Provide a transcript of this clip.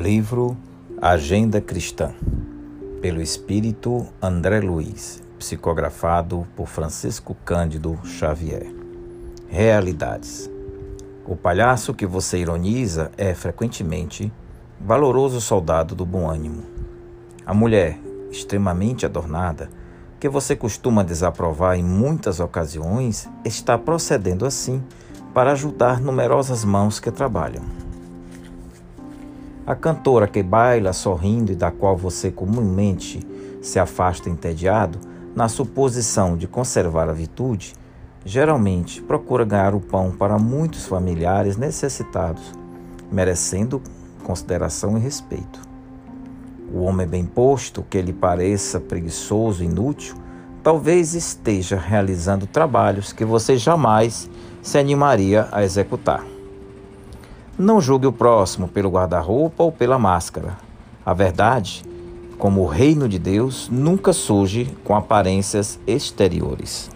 Livro Agenda Cristã, pelo espírito André Luiz, psicografado por Francisco Cândido Xavier. Realidades. O palhaço que você ironiza é, frequentemente, valoroso soldado do bom ânimo. A mulher, extremamente adornada, que você costuma desaprovar em muitas ocasiões, está procedendo assim para ajudar numerosas mãos que trabalham. A cantora que baila sorrindo e da qual você comumente se afasta entediado, na suposição de conservar a virtude, geralmente procura ganhar o pão para muitos familiares necessitados, merecendo consideração e respeito. O homem bem posto, que lhe pareça preguiçoso e inútil, talvez esteja realizando trabalhos que você jamais se animaria a executar. Não julgue o próximo pelo guarda-roupa ou pela máscara. A verdade, como o reino de Deus, nunca surge com aparências exteriores.